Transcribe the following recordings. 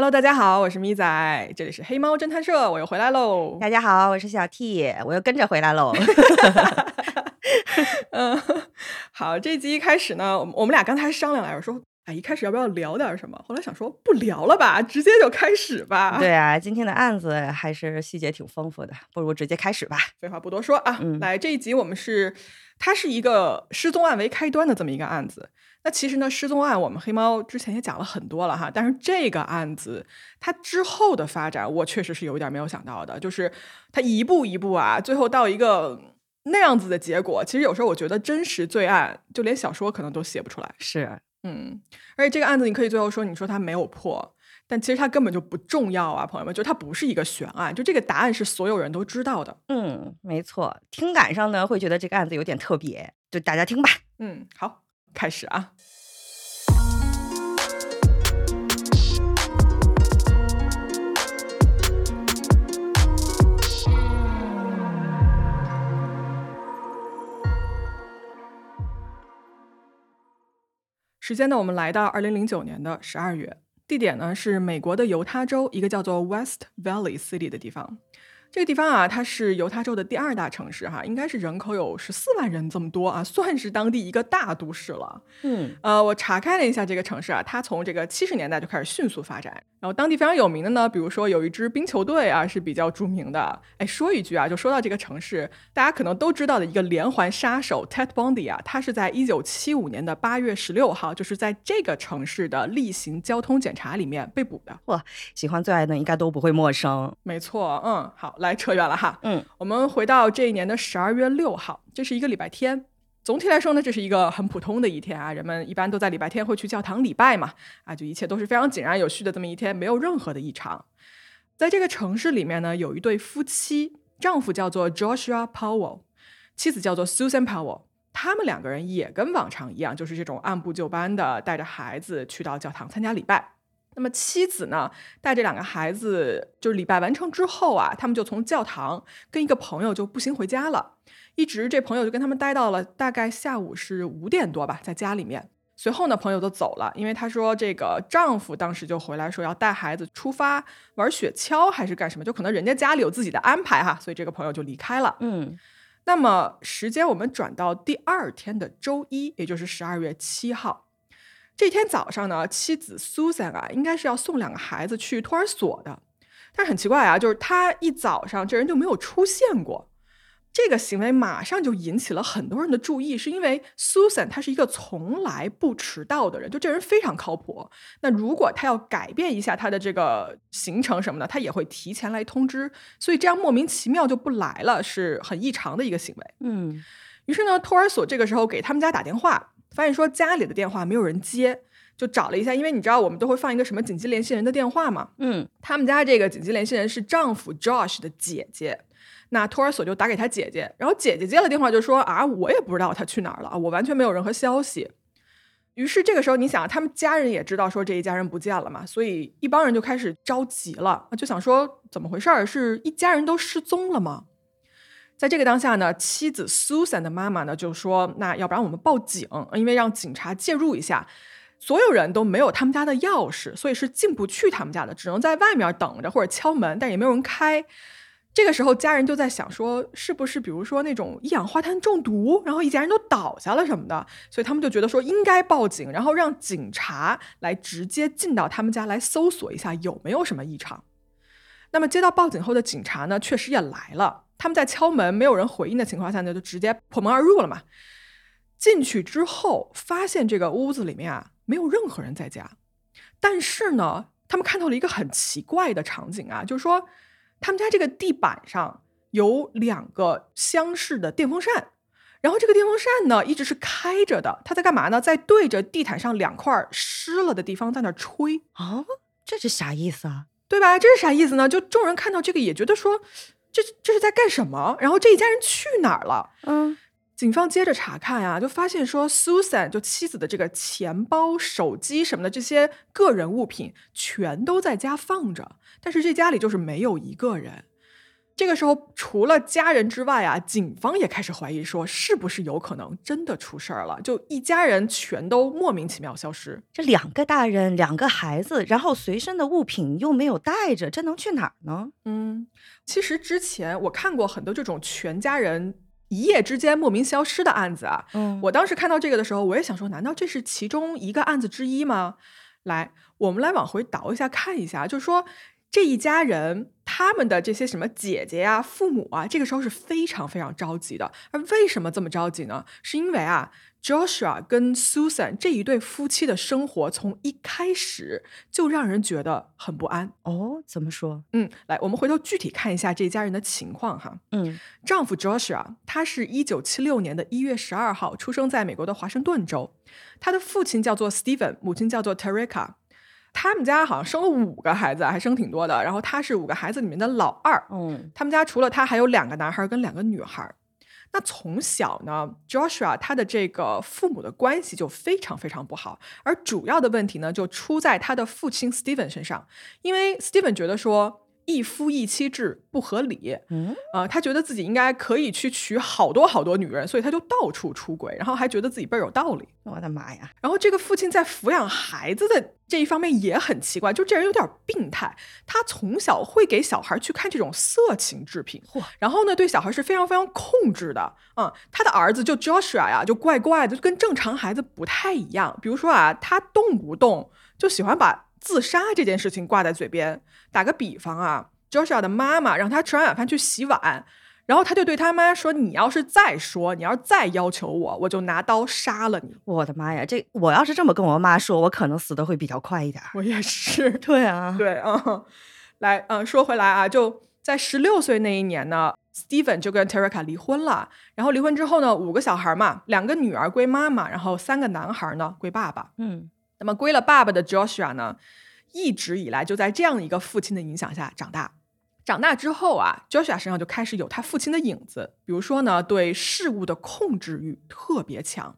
Hello，大家好，我是咪仔，这里是黑猫侦探社，我又回来喽。大家好，我是小 T，我又跟着回来喽。嗯，好，这集一开始呢，我们我们俩刚才商量来着，说，哎，一开始要不要聊点什么？后来想说不聊了吧，直接就开始吧。对啊，今天的案子还是细节挺丰富的，不如直接开始吧。废话不多说啊，来这一集我们是，它是一个失踪案为开端的这么一个案子。那其实呢，失踪案我们黑猫之前也讲了很多了哈，但是这个案子它之后的发展，我确实是有一点没有想到的，就是它一步一步啊，最后到一个那样子的结果。其实有时候我觉得真实罪案就连小说可能都写不出来。是，嗯，而且这个案子你可以最后说，你说它没有破，但其实它根本就不重要啊，朋友们，就它不是一个悬案，就这个答案是所有人都知道的。嗯，没错，听感上呢会觉得这个案子有点特别，就大家听吧。嗯，好。开始啊！时间呢？我们来到二零零九年的十二月，地点呢是美国的犹他州一个叫做 West Valley City 的地方。这个地方啊，它是犹他州的第二大城市，哈，应该是人口有十四万人这么多啊，算是当地一个大都市了。嗯，呃，我查看了一下这个城市啊，它从这个七十年代就开始迅速发展。然后当地非常有名的呢，比如说有一支冰球队啊，是比较著名的。哎，说一句啊，就说到这个城市，大家可能都知道的一个连环杀手 Ted Bundy 啊，他是在一九七五年的八月十六号，就是在这个城市的例行交通检查里面被捕的。哇，喜欢最爱的应该都不会陌生。没错，嗯，好，来扯远了哈，嗯，我们回到这一年的十二月六号，这是一个礼拜天。总体来说呢，这是一个很普通的一天啊。人们一般都在礼拜天会去教堂礼拜嘛，啊，就一切都是非常井然有序的这么一天，没有任何的异常。在这个城市里面呢，有一对夫妻，丈夫叫做 Joshua Powell，妻子叫做 Susan Powell。他们两个人也跟往常一样，就是这种按部就班的带着孩子去到教堂参加礼拜。那么妻子呢，带着两个孩子，就是礼拜完成之后啊，他们就从教堂跟一个朋友就步行回家了。一直这朋友就跟他们待到了大概下午是五点多吧，在家里面。随后呢，朋友就走了，因为他说这个丈夫当时就回来说要带孩子出发玩雪橇还是干什么，就可能人家家里有自己的安排哈，所以这个朋友就离开了。嗯，那么时间我们转到第二天的周一，也就是十二月七号，这天早上呢，妻子 Susan 啊，应该是要送两个孩子去托儿所的，但是很奇怪啊，就是她一早上这人就没有出现过。这个行为马上就引起了很多人的注意，是因为 Susan 她是一个从来不迟到的人，就这人非常靠谱。那如果他要改变一下他的这个行程什么的，他也会提前来通知。所以这样莫名其妙就不来了，是很异常的一个行为。嗯，于是呢，托儿所这个时候给他们家打电话，发现说家里的电话没有人接，就找了一下，因为你知道我们都会放一个什么紧急联系人的电话嘛。嗯，他们家这个紧急联系人是丈夫 Josh 的姐姐。那托儿所就打给他姐姐，然后姐姐接了电话就说啊，我也不知道他去哪儿了，我完全没有任何消息。于是这个时候，你想，他们家人也知道说这一家人不见了嘛，所以一帮人就开始着急了，就想说怎么回事儿，是一家人都失踪了吗？在这个当下呢，妻子 Susan 的妈妈呢就说，那要不然我们报警，因为让警察介入一下。所有人都没有他们家的钥匙，所以是进不去他们家的，只能在外面等着或者敲门，但也没有人开。这个时候，家人就在想说，是不是比如说那种一氧化碳中毒，然后一家人都倒下了什么的，所以他们就觉得说应该报警，然后让警察来直接进到他们家来搜索一下有没有什么异常。那么接到报警后的警察呢，确实也来了，他们在敲门没有人回应的情况下呢，就直接破门而入了嘛。进去之后，发现这个屋子里面啊没有任何人在家，但是呢，他们看到了一个很奇怪的场景啊，就是说。他们家这个地板上有两个厢式的电风扇，然后这个电风扇呢一直是开着的。它在干嘛呢？在对着地毯上两块湿了的地方在那吹啊！这是啥意思啊？对吧？这是啥意思呢？就众人看到这个也觉得说，这这是在干什么？然后这一家人去哪儿了？嗯。警方接着查看啊，就发现说，Susan 就妻子的这个钱包、手机什么的这些个人物品全都在家放着，但是这家里就是没有一个人。这个时候，除了家人之外啊，警方也开始怀疑说，是不是有可能真的出事儿了？就一家人全都莫名其妙消失。这两个大人，两个孩子，然后随身的物品又没有带着，这能去哪儿呢？嗯，其实之前我看过很多这种全家人一夜之间莫名消失的案子啊。嗯我当时看到这个的时候，我也想说，难道这是其中一个案子之一吗？来，我们来往回倒一下看一下，就是说这一家人他们的这些什么姐姐呀、父母啊，这个时候是非常非常着急的。而为什么这么着急呢？是因为啊，Joshua 跟 Susan 这一对夫妻的生活从一开始就让人觉得很不安。哦，怎么说？嗯，来，我们回头具体看一下这一家人的情况哈。嗯丈夫 Joshua，他是一九七六年的一月十二号出生在美国的华盛顿州。他的父亲叫做 Steven，母亲叫做 Tereka。他们家好像生了五个孩子，还生挺多的。然后他是五个孩子里面的老二。嗯他们家除了他，还有两个男孩跟两个女孩。那从小呢，Joshua 他的这个父母的关系就非常非常不好，而主要的问题呢，就出在他的父亲 Steven 身上，因为 Steven 觉得说一夫一妻制不合理，嗯，呃，他觉得自己应该可以去娶好多好多女人，所以他就到处出轨，然后还觉得自己倍儿有道理。我的妈呀！然后这个父亲在抚养孩子的这一方面也很奇怪，就这人有点病态。他从小会给小孩去看这种色情制品，然后呢对小孩是非常非常控制的。嗯，他的儿子就 Joshua 呀，就怪怪的，就跟正常孩子不太一样。比如说啊，他动不动就喜欢把自杀这件事情挂在嘴边。打个比方啊，Joshua 的妈妈让他吃完晚饭去洗碗。然后他就对他妈说：“你要是再说，你要是再要求我，我就拿刀杀了你。我的妈呀！这我要是这么跟我妈说，我可能死的会比较快一点”儿。我也是，对啊，对，嗯，来，嗯，说回来啊，就在十六岁那一年呢，Steven 就跟 Teresa 离婚了。然后离婚之后呢，五个小孩嘛，两个女儿归妈妈，然后三个男孩呢归爸爸。嗯那么归了爸爸的 Joshua 呢，一直以来就在这样一个父亲的影响下长大。长大之后啊，Joshua 身上就开始有他父亲的影子，比如说呢，对事物的控制欲特别强。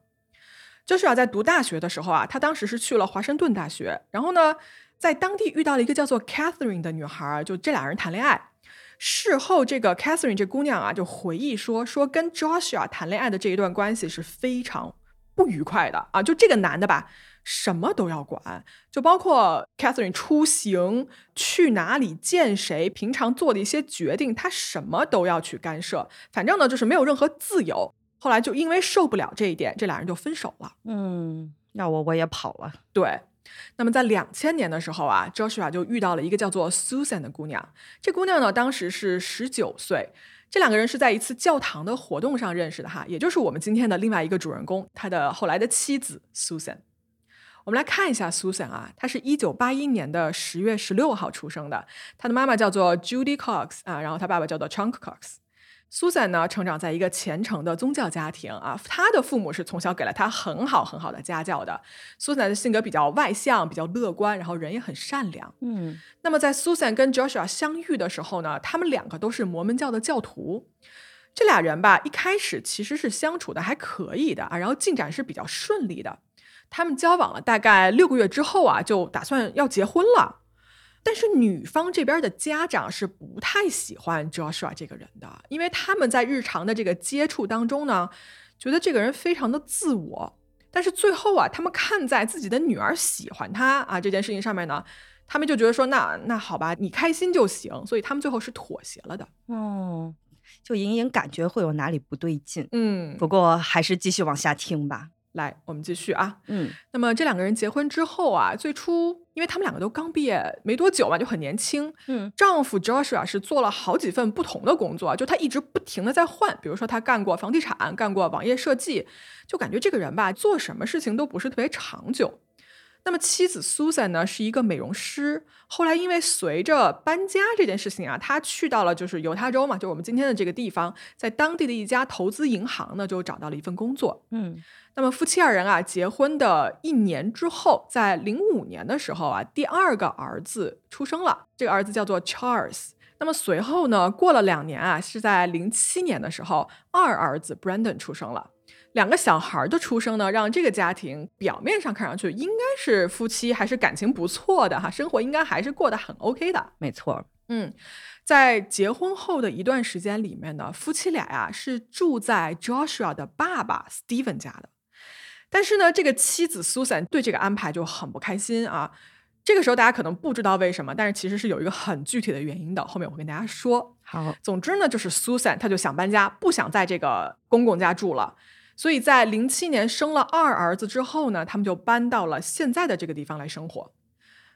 Joshua 在读大学的时候啊，他当时是去了华盛顿大学，然后呢，在当地遇到了一个叫做 Catherine 的女孩，就这俩人谈恋爱。事后，这个 Catherine 这姑娘啊，就回忆说，说跟 Joshua 谈恋爱的这一段关系是非常不愉快的啊。就这个男的吧，什么都要管，就包括 Catherine 出行、去哪里见谁、平常做的一些决定，他什么都要去干涉。反正呢，就是没有任何自由。后来就因为受不了这一点，这俩人就分手了。嗯，要我我也跑了。对，那么在两千年的时候啊，Joshua 就遇到了一个叫做 Susan 的姑娘。这姑娘呢，当时是十九岁。这两个人是在一次教堂的活动上认识的哈，也就是我们今天的另外一个主人公，他的后来的妻子 Susan。我们来看一下 Susan 啊，她是一九八一年的十月十六号出生的，她的妈妈叫做 Judy Cox 啊，然后她爸爸叫做 Chunk Cox。Susan 呢，成长在一个虔诚的宗教家庭啊，她的父母是从小给了她很好很好的家教的。Susan 的性格比较外向，比较乐观，然后人也很善良。嗯那么在 Susan 跟 Joshua 相遇的时候呢，他们两个都是摩门教的教徒。这俩人吧，一开始其实是相处的还可以的啊，然后进展是比较顺利的。他们交往了大概六个月之后啊，就打算要结婚了。但是女方这边的家长是不太喜欢 Joshua 这个人的，因为他们在日常的这个接触当中呢，觉得这个人非常的自我。但是最后啊，他们看在自己的女儿喜欢他啊这件事情上面呢，他们就觉得说，那那好吧，你开心就行。所以他们最后是妥协了的。哦，就隐隐感觉会有哪里不对劲。嗯，不过还是继续往下听吧。来，我们继续啊。嗯那么这两个人结婚之后啊，最初因为他们两个都刚毕业没多久嘛，就很年轻。嗯丈夫 Joshua 是做了好几份不同的工作，就他一直不停的在换。比如说他干过房地产，干过网页设计，就感觉这个人吧，做什么事情都不是特别长久。那么妻子 Susan 呢，是一个美容师。后来因为随着搬家这件事情啊，她去到了就是犹他州嘛，就我们今天的这个地方，在当地的一家投资银行呢，就找到了一份工作。嗯那么夫妻二人啊，结婚的一年之后，在零五年的时候啊，第二个儿子出生了，这个儿子叫做 Charles。那么随后呢，过了两年啊，是在零七年的时候，二儿子 Brandon 出生了。两个小孩的出生呢，让这个家庭表面上看上去应该是夫妻还是感情不错的哈，生活应该还是过得很 OK 的。没错儿。嗯，在结婚后的一段时间里面呢，夫妻俩呀是住在 Joshua 的爸爸 Steven 家的。但是呢，这个妻子 Susan 对这个安排就很不开心啊。这个时候大家可能不知道为什么，但是其实是有一个很具体的原因的。后面我会跟大家说。好，总之呢，就是 Susan 她就想搬家，不想在这个公公家住了。所以在零七年生了二儿子之后呢，他们就搬到了现在的这个地方来生活。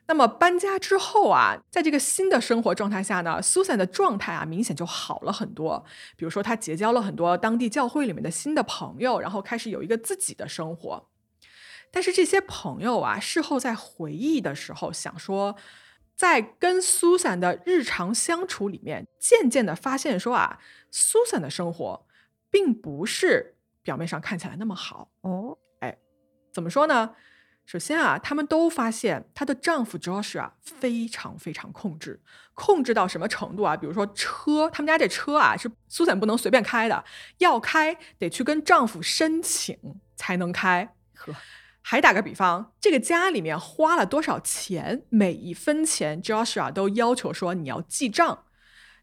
那么搬家之后啊，在这个新的生活状态下呢，Susan 的状态啊明显就好了很多。比如说，她结交了很多当地教会里面的新的朋友，然后开始有一个自己的生活。但是这些朋友啊，事后在回忆的时候想说，在跟 Susan 的日常相处里面，渐渐的发现说啊，Susan 的生活并不是表面上看起来那么好哦。哎，怎么说呢？首先啊，他们都发现她的丈夫 Joshua 非常非常控制，控制到什么程度啊？比如说车，他们家这车啊是 Susan 不能随便开的，要开得去跟丈夫申请才能开。呵，还打个比方，这个家里面花了多少钱，每一分钱 Joshua 都要求说你要记账。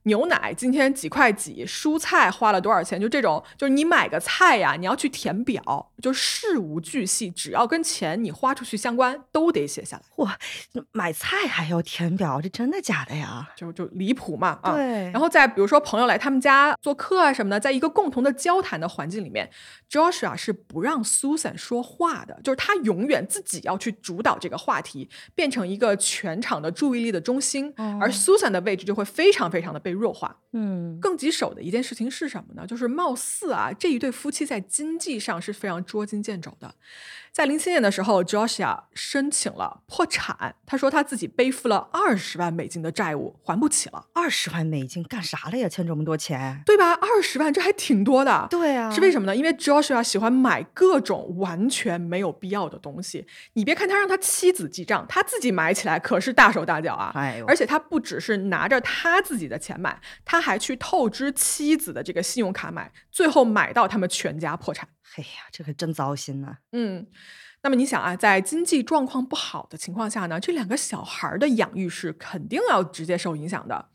牛奶今天几块几？蔬菜花了多少钱？就这种，就是你买个菜呀，你要去填表，就事无巨细，只要跟钱你花出去相关，都得写下来。哇，买菜还要填表，这真的假的呀？就就离谱嘛啊！对。然后再比如说朋友来他们家做客啊什么的，在一个共同的交谈的环境里面，Joshua 是不让 Susan 说话的，就是他永远自己要去主导这个话题，变成一个全场的注意力的中心，而 Susan 的位置就会非常非常的被。弱化，嗯，更棘手的一件事情是什么呢？就是貌似啊，这一对夫妻在经济上是非常捉襟见肘的。在零七年的时候，Joshua 申请了破产。他说他自己背负了二十万美金的债务，还不起了。二十万美金干啥了呀？欠这么多钱，对吧？二十万这还挺多的。对啊，是为什么呢？因为 Joshua 喜欢买各种完全没有必要的东西。你别看他让他妻子记账，他自己买起来可是大手大脚啊。哎呦，而且他不只是拿着他自己的钱买，他还去透支妻子的这个信用卡买，最后买到他们全家破产。哎呀，这可真糟心呐！嗯，那么你想啊，在经济状况不好的情况下呢，这两个小孩的养育是肯定要直接受影响的。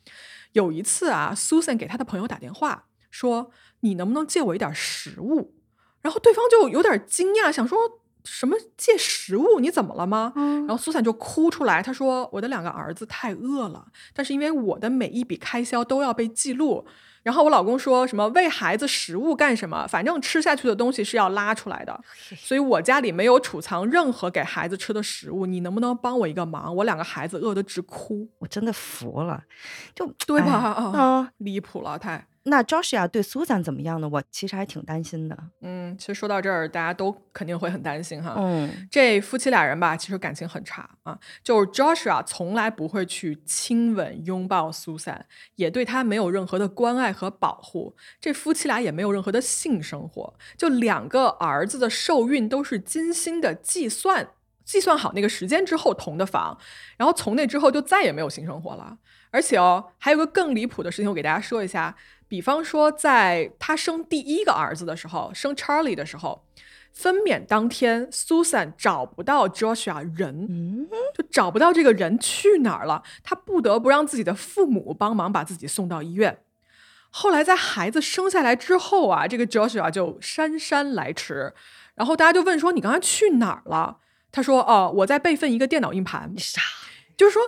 有一次啊，Susan 给他的朋友打电话说：“你能不能借我一点食物？”然后对方就有点惊讶，想说什么借食物？你怎么了吗？然后 Susan 就哭出来，她说：“我的两个儿子太饿了，但是因为我的每一笔开销都要被记录。”然后我老公说什么喂孩子食物干什么？反正吃下去的东西是要拉出来的，所以我家里没有储藏任何给孩子吃的食物。你能不能帮我一个忙？我两个孩子饿得直哭，我真的服了，就对吧？啊，离谱了，太。那 Joshua 对 Susan 怎么样呢？我其实还挺担心的。嗯，其实说到这儿，大家都肯定会很担心哈。嗯，这夫妻俩人吧，其实感情很差啊。就是 Joshua 从来不会去亲吻、拥抱 Susan，也对他没有任何的关爱和保护。这夫妻俩也没有任何的性生活。就两个儿子的受孕都是精心的计算，计算好那个时间之后同的房，然后从那之后就再也没有性生活了。而且哦，还有个更离谱的事情，我给大家说一下。比方说，在他生第一个儿子的时候，生 Charlie 的时候，分娩当天，Susan 找不到 Joshua 人，就找不到这个人去哪儿了，他不得不让自己的父母帮忙把自己送到医院。后来在孩子生下来之后啊，这个 Joshua 就姗姗来迟，然后大家就问说：“你刚才去哪儿了？”他说：“哦，我在备份一个电脑硬盘。”傻？就是说。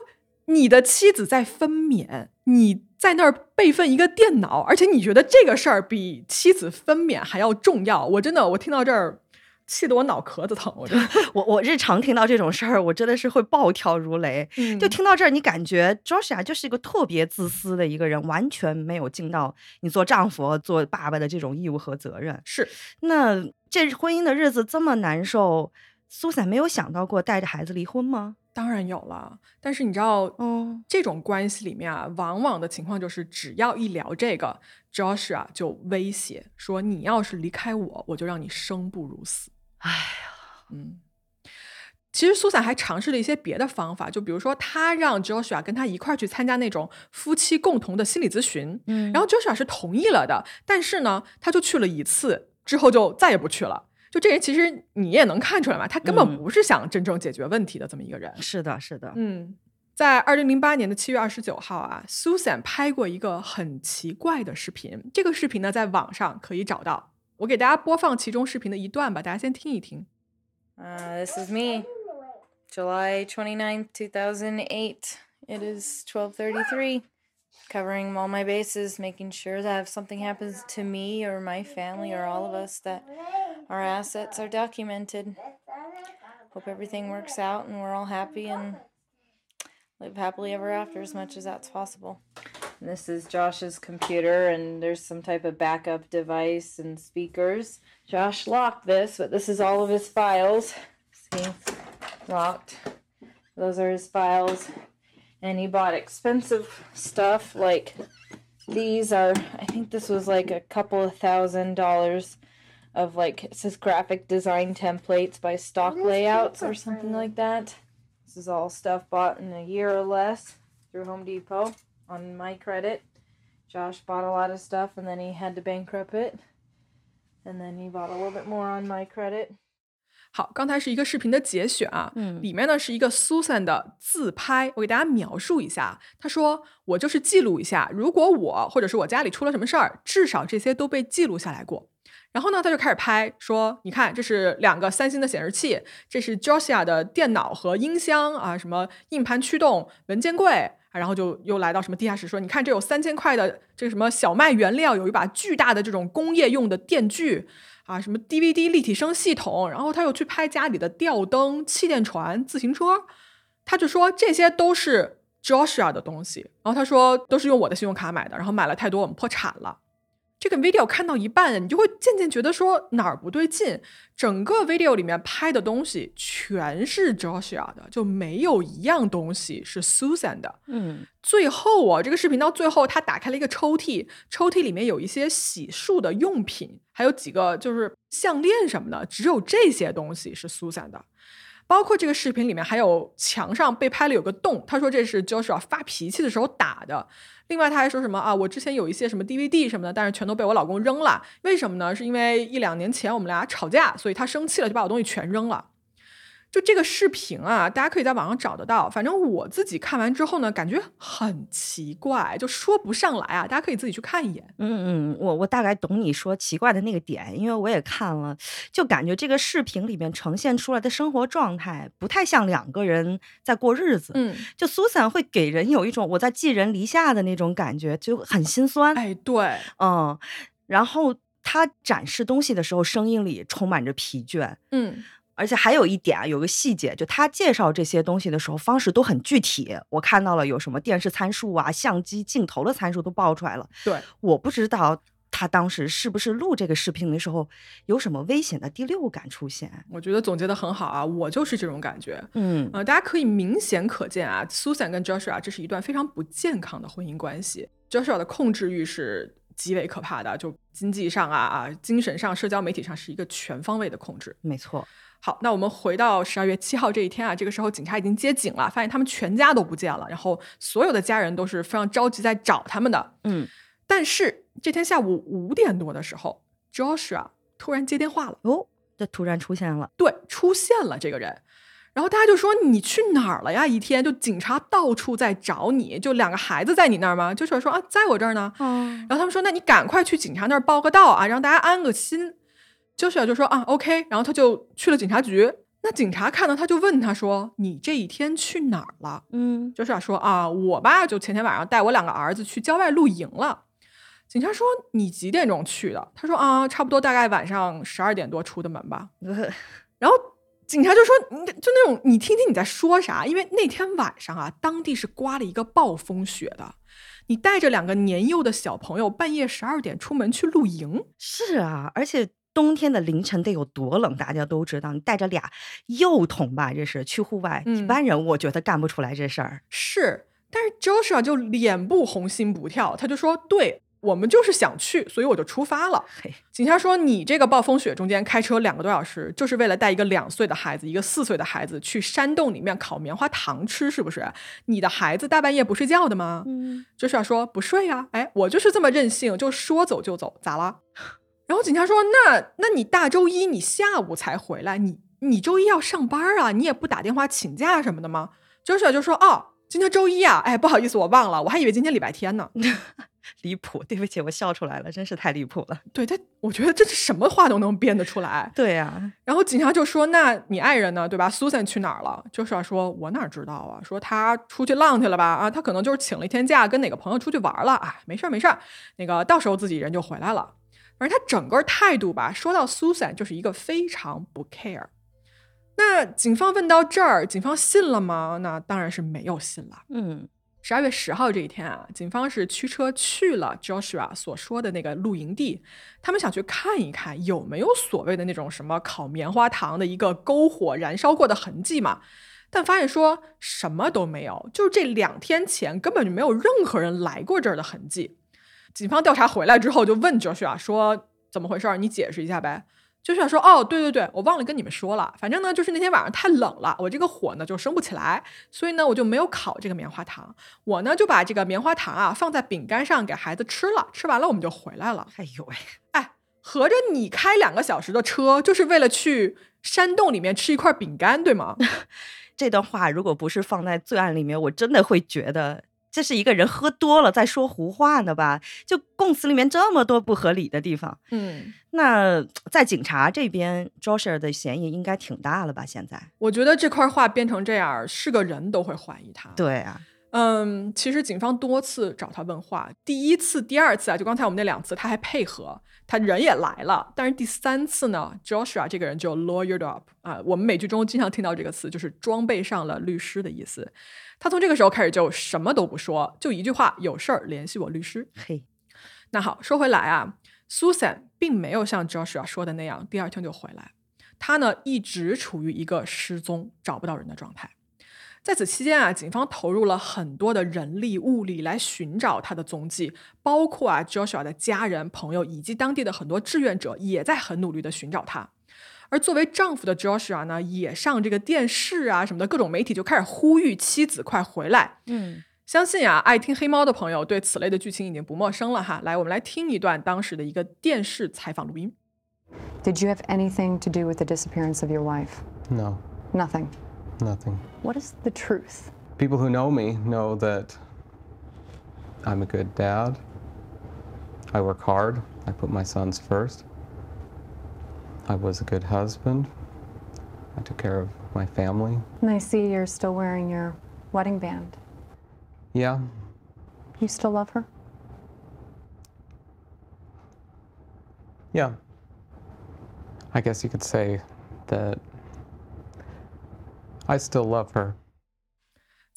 你的妻子在分娩，你在那儿备份一个电脑，而且你觉得这个事儿比妻子分娩还要重要？我真的，我听到这儿，气得我脑壳子疼。我真的，我我日常听到这种事儿，我真的是会暴跳如雷。就听到这儿，你感觉 Joshua 就是一个特别自私的一个人，完全没有尽到你做丈夫、做爸爸的这种义务和责任。是，那这婚姻的日子这么难受，苏珊没有想到过带着孩子离婚吗？当然有了，但是你知道，嗯，这种关系里面啊，往往的情况就是，只要一聊这个，Joshua 就威胁说：“你要是离开我，我就让你生不如死。”哎呀，嗯，其实苏珊还尝试了一些别的方法，就比如说，他让 Joshua 跟他一块儿去参加那种夫妻共同的心理咨询，嗯，然后 Joshua 是同意了的，但是呢，他就去了一次，之后就再也不去了。就这人，其实你也能看出来嘛，他根本不是想真正解决问题的这么一个人。是的，是的，嗯。在二零零八年的七月二十九号啊，Susan 拍过一个很奇怪的视频。这个视频呢，在网上可以找到。我给大家播放其中视频的一段吧，大家先听一听。Uh, this is me, July 29th, 2008. It is 12:33. Covering all my bases, making sure that if something happens to me or my family or all of us, that our assets are documented. Hope everything works out and we're all happy and live happily ever after as much as that's possible. And this is Josh's computer, and there's some type of backup device and speakers. Josh locked this, but this is all of his files. See, locked. Those are his files. And he bought expensive stuff like these are, I think this was like a couple of thousand dollars of like, it says graphic design templates by stock layouts or something like that. This is all stuff bought in a year or less through Home Depot on my credit. Josh bought a lot of stuff and then he had to bankrupt it. And then he bought a little bit more on my credit. 好，刚才是一个视频的节选啊，嗯里面呢是一个 Susan 的自拍，我给大家描述一下。他说：“我就是记录一下，如果我或者是我家里出了什么事儿，至少这些都被记录下来过。”然后呢，他就开始拍，说：“你看，这是两个三星的显示器，这是 Josia 的电脑和音箱啊，什么硬盘驱动、文件柜。”啊然后就又来到什么地下室，说：“你看，这有三千块的这个什么小麦原料，有一把巨大的这种工业用的电锯。”啊，什么 DVD 立体声系统，然后他又去拍家里的吊灯、气垫船、自行车，他就说这些都是 Joshua 的东西，然后他说都是用我的信用卡买的，然后买了太多，我们破产了。这个 video 看到一半，你就会渐渐觉得说哪儿不对劲。整个 video 里面拍的东西全是 Joshua 的，就没有一样东西是 Susan 的。嗯最后啊，这个视频到最后，他打开了一个抽屉，抽屉里面有一些洗漱的用品，还有几个就是项链什么的，只有这些东西是 Susan 的。包括这个视频里面还有墙上被拍了有个洞，他说这是 Joshua 发脾气的时候打的。另外他还说什么啊，我之前有一些什么 DVD 什么的，但是全都被我老公扔了。为什么呢？是因为一两年前我们俩吵架，所以他生气了就把我东西全扔了。就这个视频啊，大家可以在网上找得到。反正我自己看完之后呢，感觉很奇怪，就说不上来啊。大家可以自己去看一眼。嗯嗯，我我大概懂你说奇怪的那个点，因为我也看了，就感觉这个视频里面呈现出来的生活状态不太像两个人在过日子。嗯，就 Susan 会给人有一种我在寄人篱下的那种感觉，就很心酸。哎，对，嗯，然后他展示东西的时候，声音里充满着疲倦。嗯，而且还有一点啊，有个细节，就他介绍这些东西的时候，方式都很具体。我看到了有什么电视参数啊、相机镜头的参数都报出来了。对，我不知道他当时是不是录这个视频的时候有什么危险的第六感出现。我觉得总结的很好啊，我就是这种感觉。嗯呃，大家可以明显可见啊，Susan 跟 Joshua 这是一段非常不健康的婚姻关系。Joshua 的控制欲是极为可怕的，就经济上啊啊，精神上、社交媒体上是一个全方位的控制。没错。好，那我们回到十二月七号这一天啊，这个时候警察已经接警了，发现他们全家都不见了，然后所有的家人都是非常着急在找他们的。嗯，但是这天下午五点多的时候，Joshua 突然接电话了，哦，这突然出现了。对，出现了这个人。然后大家就说你去哪儿了呀？一天就警察到处在找你，就两个孩子在你那儿吗？Joshua 说啊，在我这儿呢。哦然后他们说，那你赶快去警察那儿报个到啊，让大家安个心。Joshua 就说啊，OK，然后他就去了警察局。那警察看到他就问他说：“你这一天去哪儿了嗯？” Joshua 说啊，我吧就前天晚上带我两个儿子去郊外露营了。警察说你几点钟去的？他说啊，差不多大概晚上十二点多出的门吧。然后警察就说：“你就那种，你听听你在说啥？因为那天晚上啊，当地是刮了一个暴风雪的。你带着两个年幼的小朋友，半夜十二点出门去露营，是啊，而且冬天的凌晨得有多冷，大家都知道。你带着俩幼童吧，这是去户外，一嗯般人我觉得干不出来这事儿。是。但是 Joshua 就脸不红心不跳，他就说：‘对我们就是想去，所以我就出发了。’嘿，警察说：“你这个暴风雪中间开车两个多小时，就是为了带一个两岁的孩子、一个四岁的孩子去山洞里面烤棉花糖吃，是不是？你的孩子大半夜不睡觉的吗？”嗯，就是要说不睡呀、哎，我就是这么任性，就说走就走，咋了？然后警察说：“那那你大周一你下午才回来，你你周一要上班啊，你也不打电话请假什么的吗？”Joshua 就说：“哦，今天周一啊，哎，不好意思，我忘了，我还以为今天礼拜天呢。离谱，对不起，我笑出来了，真是太离谱了。对他，我觉得这是什么话都能编得出来。对呀，然后警察就说：“那你爱人呢？对吧？Susan 去哪儿了？”就是说：“我哪知道啊？说他出去浪去了吧？啊，他可能就是请了一天假，跟哪个朋友出去玩了啊？没事儿，没事儿，那个到时候自己人就回来了。反正他整个态度吧，说到 Susan 就是一个非常不 care。那警方问到这儿，警方信了吗？那当然是没有信了。嗯。十二月十号这一天啊，警方是驱车去了 Joshua 所说的那个露营地，他们想去看一看有没有所谓的那种什么烤棉花糖的一个篝火燃烧过的痕迹嘛，但发现说什么都没有，就是这两天前根本就没有任何人来过这儿的痕迹。警方调查回来之后就问 Joshua 说：“怎么回事？你解释一下呗。”就想说哦，对对对，我忘了跟你们说了，反正呢，就是那天晚上太冷了，我这个火呢就升不起来，所以呢我就没有烤这个棉花糖，我呢就把这个棉花糖啊放在饼干上给孩子吃了，吃完了我们就回来了。哎呦喂，哎，合着你开两个小时的车就是为了去山洞里面吃一块饼干，对吗？这段话如果不是放在罪案里面，我真的会觉得。这是一个人喝多了在说胡话呢吧？就供词里面这么多不合理的地方，嗯，那在警察这边，Joshua 的嫌疑应该挺大了吧？现在我觉得这块话变成这样，是个人都会怀疑他。对啊。嗯，其实警方多次找他问话，第一次、第二次啊，就刚才我们那两次，他还配合，他人也来了。但是第三次呢，Joshua 这个人就 lawyered up 啊，我们美剧中经常听到这个词，就是装备上了律师的意思。他从这个时候开始就什么都不说，就一句话：有事儿联系我律师。嘿，那好，说回来啊，Susan 并没有像 Joshua 说的那样，第二天就回来，他呢一直处于一个失踪、找不到人的状态。在此期间啊，警方投入了很多的人力物力来寻找他的踪迹，包括啊 Joshua 的家人、朋友以及当地的很多志愿者也在很努力的寻找他。而作为丈夫的 Joshua 呢，也上这个电视啊什么的各种媒体就开始呼吁妻子快回来。嗯，相信啊，爱听黑猫的朋友对此类的剧情已经不陌生了哈。来，我们来听一段当时的一个电视采访录音。Did you have anything to do with the disappearance of your wife? No. Nothing. Nothing. What is the truth? People who know me know that I'm a good dad. I work hard. I put my sons first. I was a good husband. I took care of my family. And I see you're still wearing your wedding band. Yeah. You still love her? Yeah. I guess you could say that I still love her.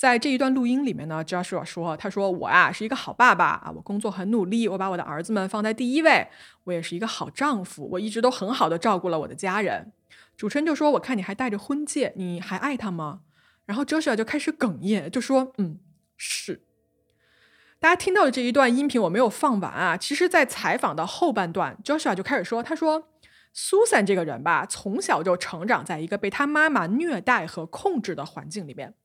在这一段录音里面呢，Joshua 说：“他说我啊是一个好爸爸啊，我工作很努力，我把我的儿子们放在第一位，我也是一个好丈夫，我一直都很好的照顾了我的家人。”主持人就说：“我看你还戴着婚戒，你还爱他吗？”然后 Joshua 就开始哽咽，就说：“嗯，是。”大家听到的这一段音频我没有放完啊，其实，在采访的后半段，Joshua 就开始说：“他说。” Susan 这个人吧，从小就成长在一个被他妈妈虐待和控制的环境里面。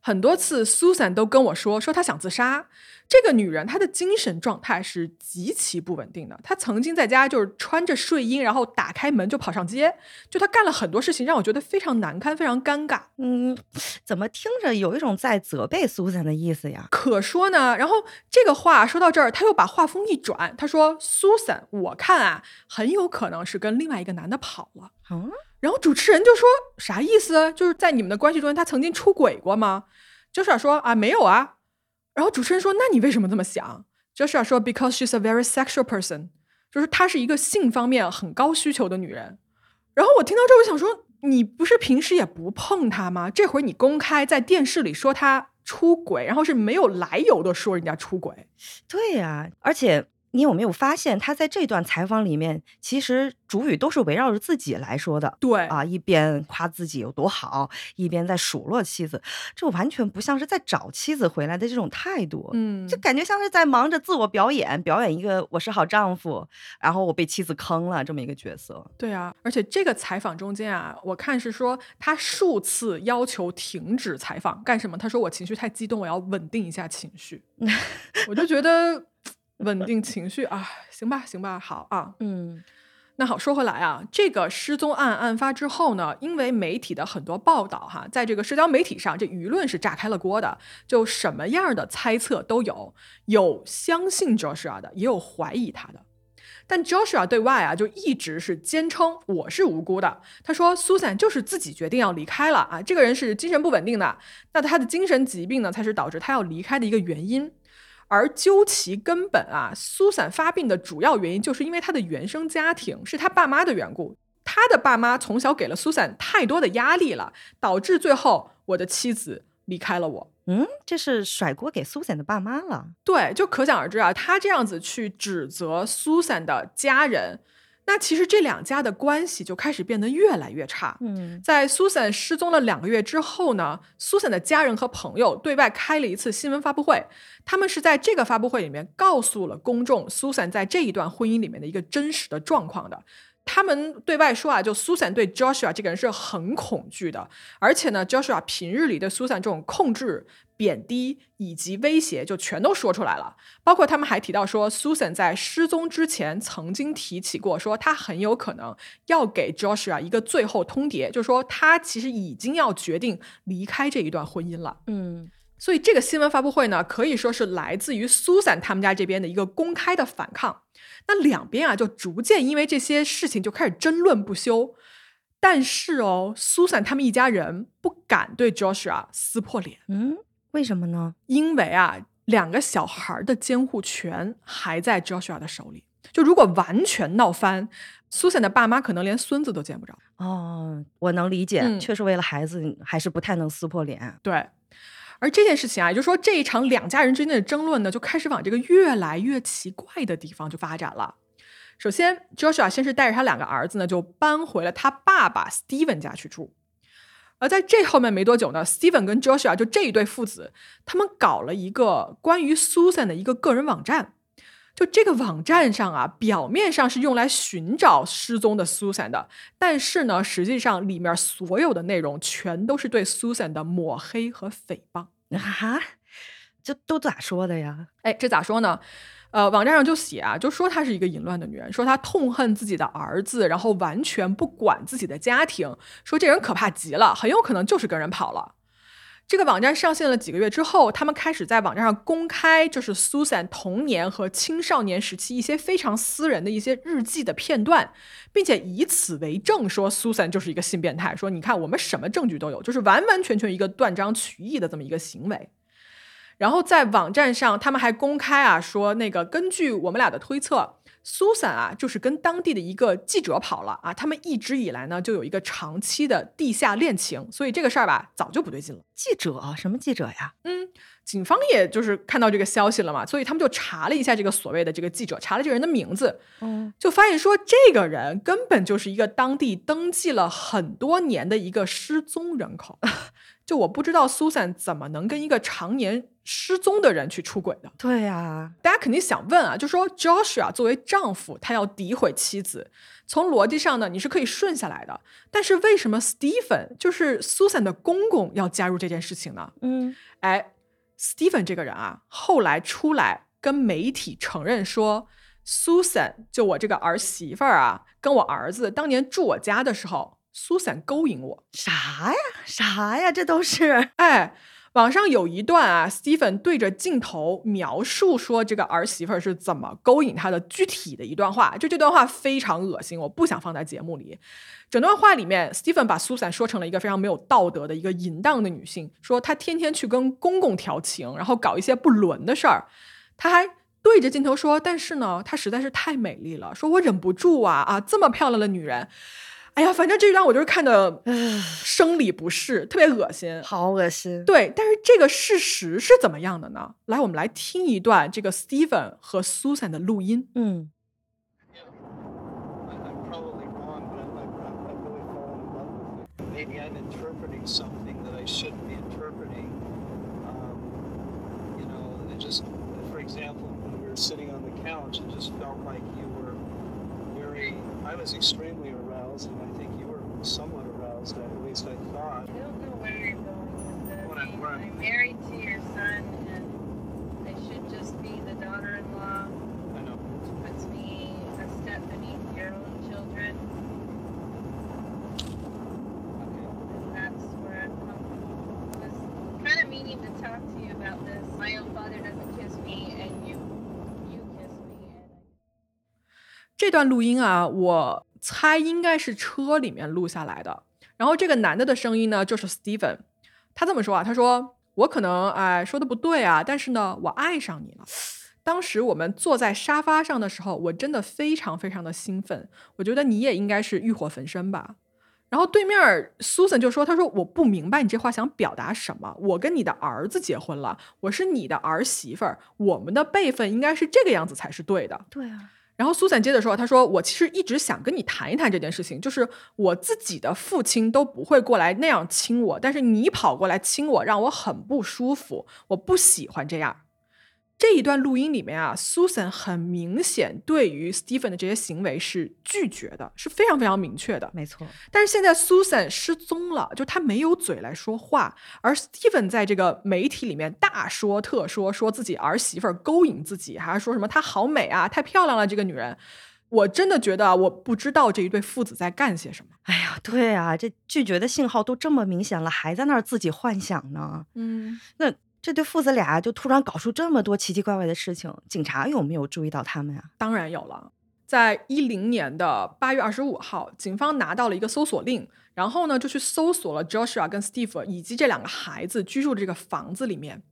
很多次，Susan 都跟我说，说她想自杀。这个女人，她的精神状态是极其不稳定的。她曾经在家就是穿着睡衣，然后打开门就跑上街，就她干了很多事情，让我觉得非常难堪，非常尴尬。嗯，怎么听着有一种在责备 Susan 的意思呀？可说呢。然后这个话说到这儿，他又把话锋一转，他说：“Susan，我看啊，很有可能是跟另外一个男的跑了。”嗯。然后主持人就说：“啥意思？就是在你们的关系中，他曾经出轨过吗？”Joshua 说：“啊，没有啊。”然后主持人说：“那你为什么这么想？”Joshua 说：“Because she's a very sexual person，就是她是一个性方面很高需求的女人。”然后我听到这，我想说：“你不是平时也不碰她吗？这会儿你公开在电视里说她出轨，然后是没有来由的说人家出轨。”对呀，而且。你有没有发现，他在这段采访里面，其实主语都是围绕着自己来说的。对啊，一边夸自己有多好，一边在数落妻子，这完全不像是在找妻子回来的这种态度。嗯，就感觉像是在忙着自我表演，表演一个我是好丈夫，然后我被妻子坑了这么一个角色。对啊，而且这个采访中间啊，我看是说他数次要求停止采访，干什么？他说我情绪太激动，我要稳定一下情绪。我就觉得。稳定情绪啊，行吧，行吧，好啊，嗯。那好，说回来啊，这个失踪案案发之后呢，因为媒体的很多报道哈，在这个社交媒体上，这舆论是炸开了锅的，就什么样的猜测都有，有相信 Joshua 的，也有怀疑他的。但 Joshua 对外啊，就一直是坚称我是无辜的。他说，Susan 就是自己决定要离开了啊，这个人是精神不稳定的，那他的精神疾病呢，才是导致他要离开的一个原因。而究其根本啊，苏珊发病的主要原因就是因为她的原生家庭是她爸妈的缘故。她的爸妈从小给了苏珊太多的压力了，导致最后我的妻子离开了我。嗯，这是甩锅给苏珊的爸妈了。对，就可想而知啊，他这样子去指责苏珊的家人。那其实这两家的关系就开始变得越来越差。嗯，在 Susan 失踪了两个月之后呢，，Susan 的家人和朋友对外开了一次新闻发布会，他们是在这个发布会里面告诉了公众 Susan 在这一段婚姻里面的一个真实的状况的。他们对外说啊，就 Susan 对 Joshua 这个人是很恐惧的，而且呢，Joshua 平日里对 Susan 这种控制。贬低以及威胁就全都说出来了，包括他们还提到说，Susan 在失踪之前曾经提起过，说他很有可能要给 Joshua 一个最后通牒，就是说他其实已经要决定离开这一段婚姻了。嗯，所以这个新闻发布会呢，可以说是来自于 Susan 他们家这边的一个公开的反抗。那两边啊，就逐渐因为这些事情就开始争论不休。但是哦，Susan 他们一家人不敢对 Joshua 撕破脸。嗯。为什么呢？因为啊，两个小孩的监护权还在 Joshua 的手里。就如果完全闹翻，Susan 的爸妈可能连孙子都见不着。哦，我能理解，确实为了孩子，还是不太能撕破脸。对，而这件事情啊，也就是说，这一场两家人之间的争论呢，就开始往这个越来越奇怪的地方就发展了。首先，Joshua 先是带着他两个儿子呢，就搬回了他爸爸 Steven 家去住。而在这后面没多久呢，Steven 跟 Joshua 就这一对父子，他们搞了一个关于 Susan 的一个个人网站。就这个网站上啊，表面上是用来寻找失踪的 Susan 的，但是呢，实际上里面所有的内容全都是对 Susan 的抹黑和诽谤啊！这都咋说的呀？哎，这咋说呢？呃，网站上就写啊，就说她是一个淫乱的女人，说她痛恨自己的儿子，然后完全不管自己的家庭，说这人可怕极了，很有可能就是跟人跑了。这个网站上线了几个月之后，他们开始在网站上公开，就是 Susan 童年和青少年时期一些非常私人的一些日记的片段，并且以此为证，说 Susan 就是一个性变态，说你看我们什么证据都有，就是完完全全一个断章取义的这么一个行为。然后在网站上，他们还公开啊说，那个根据我们俩的推测，Susan 啊就是跟当地的一个记者跑了啊。他们一直以来呢就有一个长期的地下恋情，所以这个事儿吧早就不对劲了。记者什么记者呀？嗯，警方也就是看到这个消息了嘛，所以他们就查了一下这个所谓的这个记者，查了这个人的名字，嗯，就发现说这个人根本就是一个当地登记了很多年的一个失踪人口。就我不知道 Susan 怎么能跟一个常年失踪的人去出轨的？对呀，大家肯定想问啊，就说 Joshua 作为丈夫，他要诋毁妻子，从逻辑上呢，你是可以顺下来的。但是为什么 Stephen 就是 Susan 的公公要加入这件事情呢？嗯，哎，Stephen 这个人啊，后来出来跟媒体承认说，Susan 就我这个儿媳妇儿啊，跟我儿子当年住我家的时候。，Susan 勾引我啥呀？啥呀？这都是哎，网上有一段啊，Stephen 对着镜头描述说这个儿媳妇儿是怎么勾引他的具体的一段话，就这段话非常恶心，我不想放在节目里。整段话里面，Stephen 把苏珊说成了一个非常没有道德的一个淫荡的女性，说她天天去跟公公调情，然后搞一些不伦的事儿。他还对着镜头说，但是呢，她实在是太美丽了，说我忍不住啊啊，这么漂亮的女人。哎呀，反正这一段我就是看的生理不适，特别恶心，好恶心。对，但是这个事实是怎么样的呢？来，我们来听一段这个 Steven 和 Susan 的录音。嗯。aroused, and I think you were somewhat aroused, at least I thought. I don't know where you're going with this. What I'm, I'm married to your son, and I should just be the daughter in law. I know. Puts me a step beneath your own children. Okay. That's where I'm from. I was kind of meaning to talk to you about this. My own father doesn't kiss me, and you. 这段录音啊，我猜应该是车里面录下来的。然后这个男的的声音呢，就是 Steven，他这么说啊，他说：“我可能哎说的不对啊，但是呢，我爱上你了。当时我们坐在沙发上的时候，我真的非常非常的兴奋。我觉得你也应该是欲火焚身吧。”然后对面 Susan 就说：“他说我不明白你这话想表达什么。我跟你的儿子结婚了，我是你的儿媳妇儿，我们的辈分应该是这个样子才是对的。”对啊。然后苏珊接着说：“他说我其实一直想跟你谈一谈这件事情，就是我自己的父亲都不会过来那样亲我，但是你跑过来亲我，让我很不舒服，我不喜欢这样。”这一段录音里面啊，Susan 很明显对于 Stephen 的这些行为是拒绝的，是非常非常明确的。没错。但是现在 Susan 失踪了，就他没有嘴来说话，而 Stephen 在这个媒体里面大说特说，说自己儿媳妇勾引自己，还是说什么她好美啊，太漂亮了，这个女人。我真的觉得，我不知道这一对父子在干些什么。哎呀，对啊，这拒绝的信号都这么明显了，还在那儿自己幻想呢。嗯，那。这对父子俩就突然搞出这么多奇奇怪怪的事情，警察有没有注意到他们呀？当然有了，在一零年的八月二十五号，警方拿到了一个搜索令，然后呢就去搜索了 Joshua 跟 Steve 以及这两个孩子居住的这个房子里面，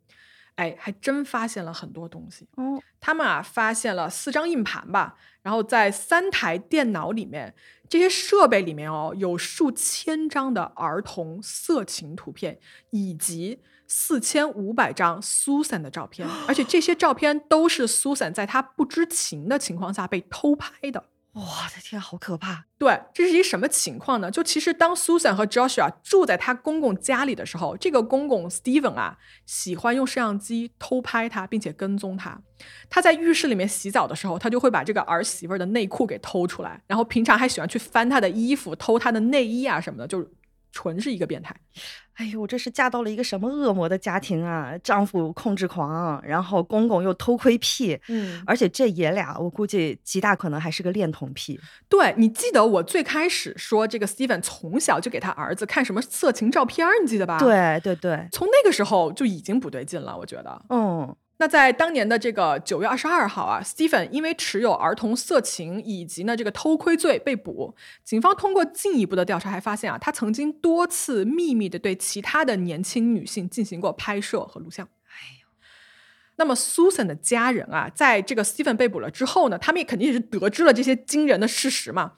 哎，还真发现了很多东西。哦，他们啊发现了四张硬盘吧，然后在三台电脑里面，这些设备里面哦有数千张的儿童色情图片，以及。四千五百张 Susan 的照片，而且这些照片都是 Susan 在她不知情的情况下被偷拍的。我的天，好可怕！对，这是一什么情况呢？就其实当 Susan 和 Joshua 住在他公公家里的时候，这个公公 Steven 啊，喜欢用摄像机偷拍他，并且跟踪他。他在浴室里面洗澡的时候，他就会把这个儿媳妇的内裤给偷出来，然后平常还喜欢去翻他的衣服，偷他的内衣啊什么的，就。纯是一个变态，哎呦，我这是嫁到了一个什么恶魔的家庭啊！丈夫控制狂，然后公公又偷窥癖，嗯，而且这爷俩，我估计极大可能还是个恋童癖。对你记得我最开始说这个 Steven 从小就给他儿子看什么色情照片，你记得吧？对对对，从那个时候就已经不对劲了，我觉得，嗯。那在当年的这个九月二十二号啊，Stephen 因为持有儿童色情以及呢这个偷窥罪被捕。警方通过进一步的调查，还发现啊，他曾经多次秘密的对其他的年轻女性进行过拍摄和录像。哎呦，那么 Susan 的家人啊，在这个 Stephen 被捕了之后呢，他们也肯定也是得知了这些惊人的事实嘛。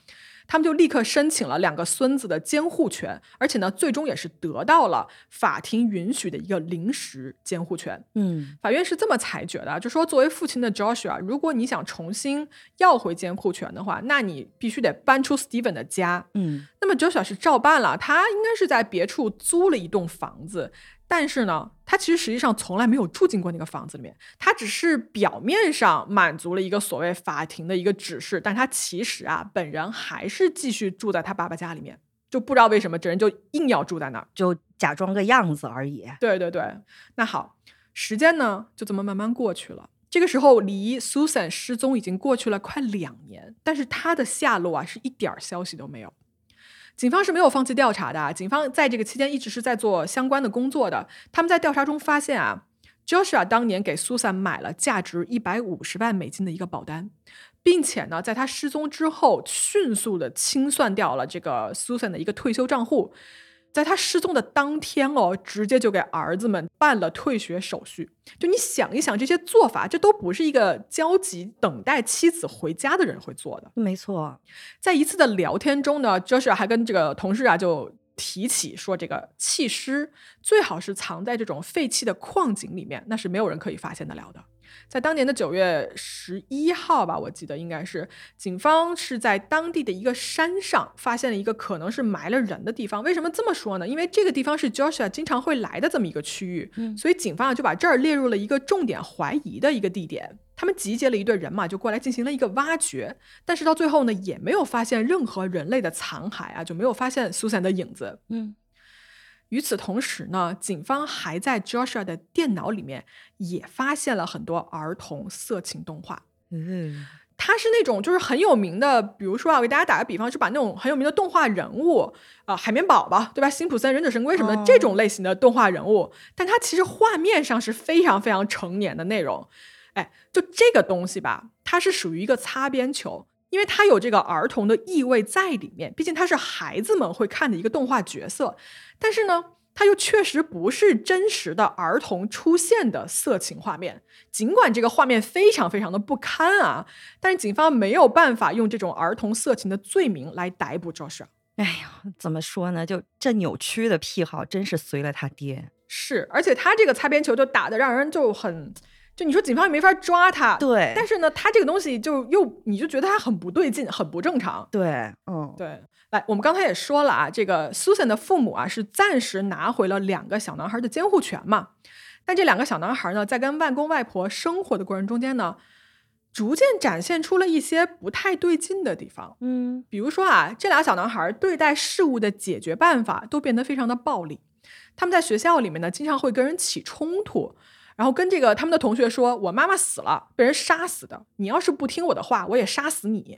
他们就立刻申请了两个孙子的监护权，而且呢，最终也是得到了法庭允许的一个临时监护权。嗯，法院是这么裁决的，就说作为父亲的 Joshua，如果你想重新要回监护权的话，那你必须得搬出 Steven 的家。嗯，那么 Joshua 是照办了，他应该是在别处租了一栋房子。但是呢，他其实实际上从来没有住进过那个房子里面，他只是表面上满足了一个所谓法庭的一个指示，但他其实啊，本人还是继续住在他爸爸家里面，就不知道为什么这人就硬要住在那儿，就假装个样子而已。对对对，那好，时间呢就这么慢慢过去了。这个时候离 Susan 失踪已经过去了快两年，但是他的下落啊是一点消息都没有。警方是没有放弃调查的。警方在这个期间一直是在做相关的工作的。他们在调查中发现啊，Joshua 当年给 Susan 买了价值一百五十万美金的一个保单，并且呢，在他失踪之后，迅速的清算掉了这个 Susan 的一个退休账户。在他失踪的当天哦，直接就给儿子们办了退学手续。就你想一想，这些做法，这都不是一个焦急等待妻子回家的人会做的。没错，在一次的聊天中呢，Joshua 还跟这个同事啊就提起说，这个弃尸最好是藏在这种废弃的矿井里面，那是没有人可以发现得了的。在当年的九月十一号吧，我记得应该是警方是在当地的一个山上发现了一个可能是埋了人的地方。为什么这么说呢？因为这个地方是 Joshua 经常会来的这么一个区域，所以警方啊就把这儿列入了一个重点怀疑的一个地点。他们集结了一队人马，就过来进行了一个挖掘，但是到最后呢，也没有发现任何人类的残骸啊，就没有发现 Susan 的影子。嗯。与此同时呢，警方还在 Joshua 的电脑里面也发现了很多儿童色情动画。嗯，他是那种就是很有名的，比如说啊，我给大家打个比方，就把那种很有名的动画人物啊，海绵宝宝，对吧？辛普森、忍者神龟什么的这种类型的动画人物，但它其实画面上是非常非常成年的内容。哎，就这个东西吧，它是属于一个擦边球。因为它有这个儿童的意味在里面，毕竟它是孩子们会看的一个动画角色。但是呢，它又确实不是真实的儿童出现的色情画面。尽管这个画面非常非常的不堪啊，但是警方没有办法用这种儿童色情的罪名来逮捕 Joshua。哎呀，怎么说呢？就这扭曲的癖好，真是随了他爹。是，而且他这个擦边球就打的让人就很。就你说警方也没法抓他，对，但是呢，他这个东西就又你就觉得他很不对劲，很不正常，对，嗯，对。来，我们刚才也说了啊，这个 Susan 的父母啊是暂时拿回了两个小男孩的监护权嘛，但这两个小男孩呢，在跟外公外婆生活的过程中间呢，逐渐展现出了一些不太对劲的地方，嗯，比如说啊，这俩小男孩对待事物的解决办法都变得非常的暴力，他们在学校里面呢，经常会跟人起冲突。然后跟这个他们的同学说：“我妈妈死了，被人杀死的。你要是不听我的话，我也杀死你。”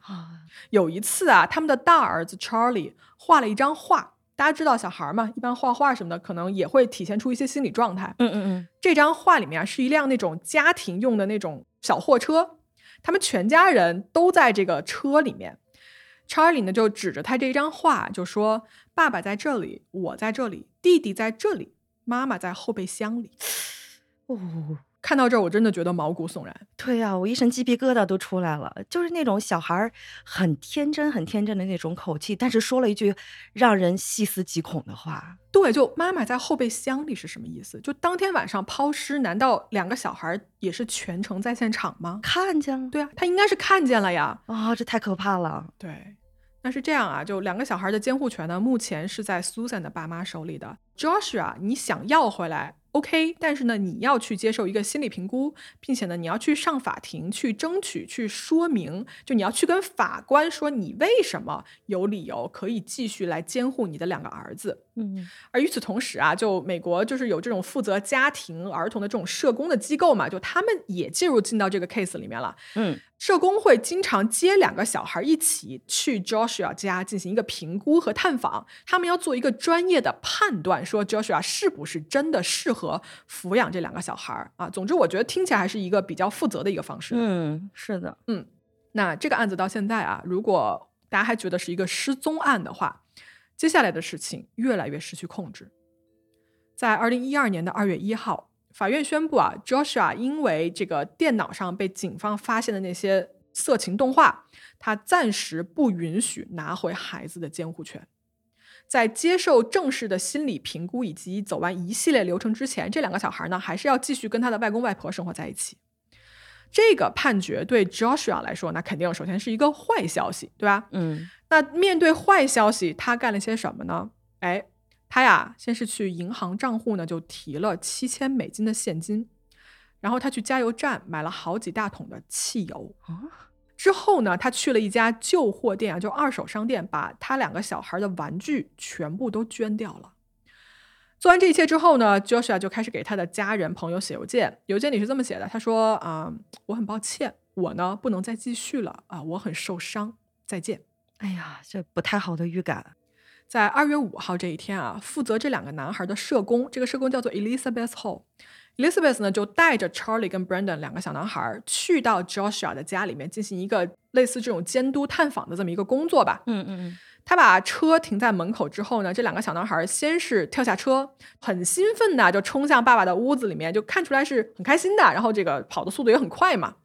有一次啊，他们的大儿子 Charlie 画了一张画，大家知道小孩嘛，一般画画什么的，可能也会体现出一些心理状态。嗯嗯嗯。这张画里面啊，是一辆那种家庭用的那种小货车，他们全家人都在这个车里面。Charlie 呢，就指着他这一张画就说：“爸爸在这里，我在这里，弟弟在这里，妈妈在后备箱里。”哦，看到这儿我真的觉得毛骨悚然。对呀，我一身鸡皮疙瘩都出来了。就是那种小孩很天真、很天真的那种口气，但是说了一句让人细思极恐的话。对，就妈妈在后备箱里是什么意思？就当天晚上抛尸，难道两个小孩也是全程在现场吗？看见了？对啊，他应该是看见了呀。啊，这太可怕了。对，那是这样啊，就两个小孩的监护权呢，目前是在 Susan 的爸妈手里的。Joshua，你想要回来？OK，但是呢，你要去接受一个心理评估，并且呢，你要去上法庭去争取、去说明，就你要去跟法官说你为什么有理由可以继续来监护你的两个儿子。嗯，而与此同时啊，就美国就是有这种负责家庭儿童的这种社工的机构嘛，就他们也介入进到这个 case 里面了。嗯。社工会经常接两个小孩一起去 Joshua 家进行一个评估和探访，他们要做一个专业的判断，说 Joshua 是不是真的适合抚养这两个小孩啊。总之，我觉得听起来还是一个比较负责的一个方式。嗯，是的，嗯。那这个案子到现在啊，如果大家还觉得是一个失踪案的话，接下来的事情越来越失去控制。在二零一二年的二月一号。法院宣布啊，Joshua 因为这个电脑上被警方发现的那些色情动画，他暂时不允许拿回孩子的监护权。在接受正式的心理评估以及走完一系列流程之前，这两个小孩呢，还是要继续跟他的外公外婆生活在一起。这个判决对 Joshua 来说，那肯定首先是一个坏消息，对吧？嗯。那面对坏消息，他干了些什么呢？哎。他呀，先是去银行账户呢，就提了七千美金的现金，然后他去加油站买了好几大桶的汽油。之后呢，他去了一家旧货店啊，就二手商店，把他两个小孩的玩具全部都捐掉了。做完这一切之后呢，Joshua 就开始给他的家人朋友写邮件，邮件里是这么写的：他说啊，我很抱歉，我呢不能再继续了啊，我很受伤，再见。哎呀，这不太好的预感。在二月五号这一天啊，负责这两个男孩的社工，这个社工叫做 Elizabeth Hall。Elizabeth 呢就带着 Charlie 跟 Brandon 两个小男孩去到 Joshua 的家里面进行一个类似这种监督探访的这么一个工作吧。嗯嗯嗯。他把车停在门口之后呢，这两个小男孩先是跳下车，很兴奋的就冲向爸爸的屋子里面，就看出来是很开心的，然后这个跑的速度也很快嘛。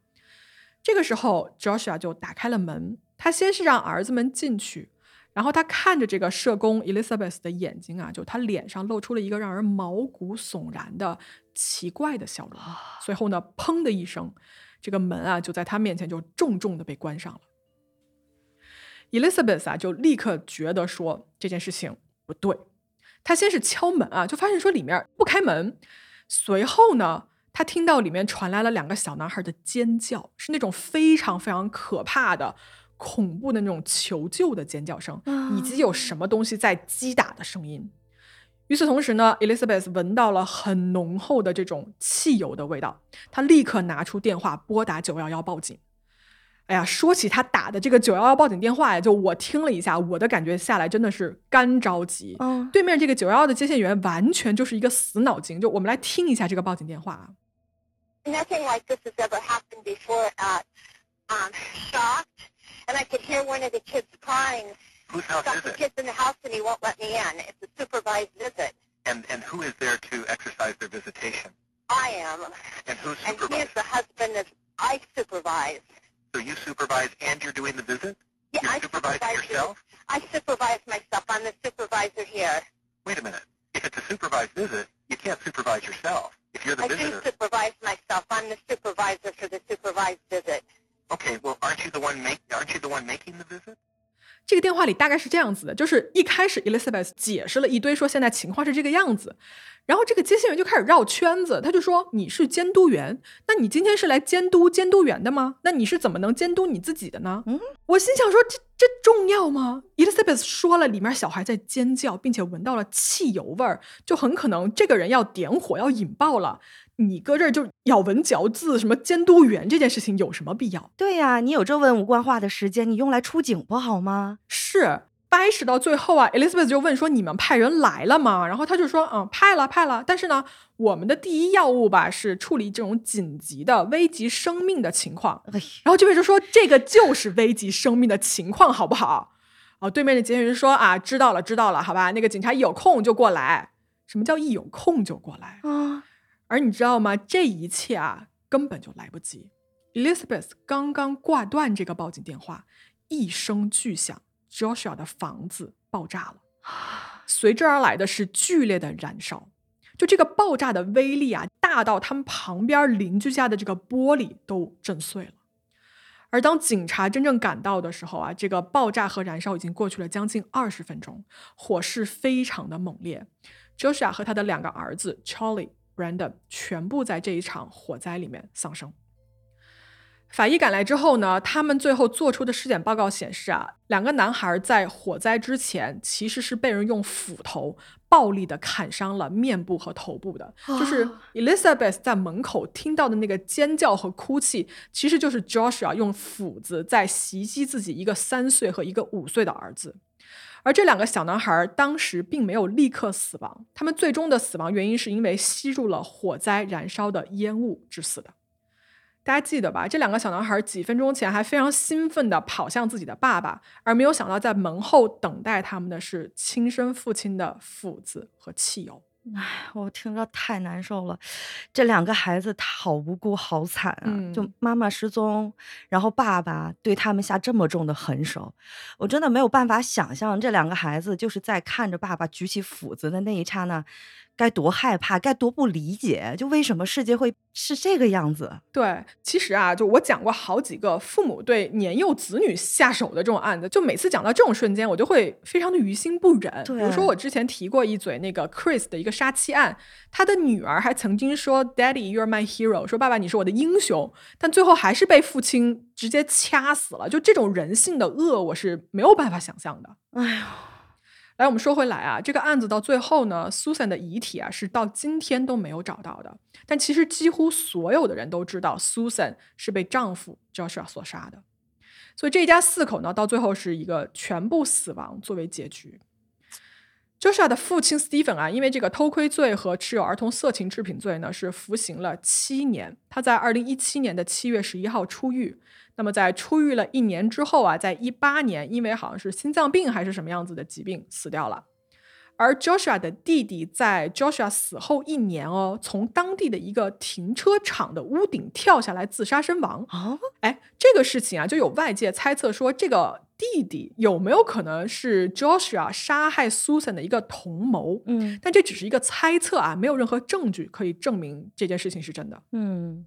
这个时候 Joshua 就打开了门，他先是让儿子们进去。然后他看着这个社工 Elizabeth 的眼睛啊，就他脸上露出了一个让人毛骨悚然的奇怪的笑容。随后呢，砰的一声，这个门啊就在他面前就重重的被关上了。Elizabeth 啊就立刻觉得说这件事情不对，他先是敲门啊，就发现说里面不开门。随后呢，他听到里面传来了两个小男孩的尖叫，是那种非常非常可怕的。恐怖的那种求救的尖叫声，以及有什么东西在击打的声音。与此同时呢，Elizabeth 闻到了很浓厚的这种汽油的味道，她立刻拿出电话拨打九幺幺报警。哎呀，说起她打的这个九幺幺报警电话呀，就我听了一下，我的感觉下来真的是干着急。嗯，对面这个九幺幺的接线员完全就是一个死脑筋。就我们来听一下这个报警电话啊。Nothing like this has ever happened before. Uh, um, shocked. And I could hear one of the kids crying. Whose house Got is the it? kids in the house and he won't let me in. It's a supervised visit. And and who is there to exercise their visitation? I am. And who And he is the husband that I supervise. So you supervise and you're doing the visit? Yeah, You're I supervise yourself? I supervise myself. I'm the supervisor here. Wait a minute. If it's a supervised visit, you can't supervise yourself. If you're the I do supervise myself. I'm the supervisor for the supervised visit. Okay, well, aren't you the one make? Aren't you the one making the visit? 这个电话里大概是这样子的，就是一开始 Elizabeth 解释了一堆，说现在情况是这个样子，然后这个接线员就开始绕圈子，他就说你是监督员，那你今天是来监督监督员的吗？那你是怎么能监督你自己的呢？嗯，我心想说这这重要吗？Elizabeth 说了里面小孩在尖叫，并且闻到了汽油味儿，就很可能这个人要点火要引爆了。你搁这儿就咬文嚼字，什么监督员这件事情有什么必要？对呀、你有这问无关话的时间，你用来出警不好吗？是掰扯到最后啊，Elizabeth 就问说：“你们派人来了吗？”然后他就说：“嗯，派了，派了。但是呢，我们的第一要务吧是处理这种紧急的、危及生命的情况。”哎，然后这位就说：“这个就是危及生命的情况，好不好？”哦，对面的接线员说：“啊，知道了，知道了，好吧。那个警察一有空就过来。什么叫一有空就过来？啊，而你知道吗？这一切啊，根本就来不及。Elizabeth 刚刚挂断这个报警电话，一声巨响，Joshua 的房子爆炸了，随之而来的是剧烈的燃烧。就这个爆炸的威力啊，大到他们旁边邻居家的这个玻璃都震碎了。而当警察真正赶到的时候啊，这个爆炸和燃烧已经过去了将近二十分钟，火势非常的猛烈。Joshua 和他的两个儿子 Charlie、Brandon 全部在这一场火灾里面丧生。法医赶来之后呢，他们最后做出的尸检报告显示啊，两个男孩在火灾之前其实是被人用斧头暴力的砍伤了面部和头部的。就是哦 Elizabeth 在门口听到的那个尖叫和哭泣，其实就是 Joshua 用斧子在袭击自己一个三岁和一个五岁的儿子。而这两个小男孩当时并没有立刻死亡，他们最终的死亡原因是因为吸入了火灾燃烧的烟雾致死的。大家记得吧？这两个小男孩几分钟前还非常兴奋地跑向自己的爸爸，而没有想到在门后等待他们的是亲生父亲的斧子和汽油。我听着太难受了，这两个孩子好无辜，好惨啊！就嗯妈妈失踪，然后爸爸对他们下这么重的狠手，我真的没有办法想象这两个孩子就是在看着爸爸举起斧子的那一刹那，该多害怕，该多不理解，就为什么世界会是这个样子？对，其实啊，就我讲过好几个父母对年幼子女下手的这种案子，就每次讲到这种瞬间，我就会非常的于心不忍。比如说，我之前提过一嘴那个 Chris 的一个杀妻案，他的女儿还曾经说 “Daddy, you're my hero”，说爸爸你是我的英雄，但最后还是被父亲直接掐死了。就这种人性的恶，我是没有办法想象的。哎呦，来，我们说回来啊，这个案子到最后呢，Susan 的遗体啊是到今天都没有找到的。但其实几乎所有的人都知道，Susan 是被丈夫 Joshua 所杀的。所以这一家四口呢，到最后是一个全部死亡作为结局。Joshua 的父亲 Stephen 啊，因为这个偷窥罪和持有儿童色情制品罪呢，是服刑了七年。他在二零一七年的七月十一号出狱。那么在出狱了一年之后啊，在一八年，因为好像是心脏病还是什么样子的疾病死掉了。而 Joshua 的弟弟在 Joshua 死后一年哦，从当地的一个停车场的屋顶跳下来自杀身亡。哦，哎，这个事情啊，就有外界猜测说，这个弟弟有没有可能是 Joshua 杀害 Susan 的一个同谋？嗯但这只是一个猜测啊，没有任何证据可以证明这件事情是真的。嗯，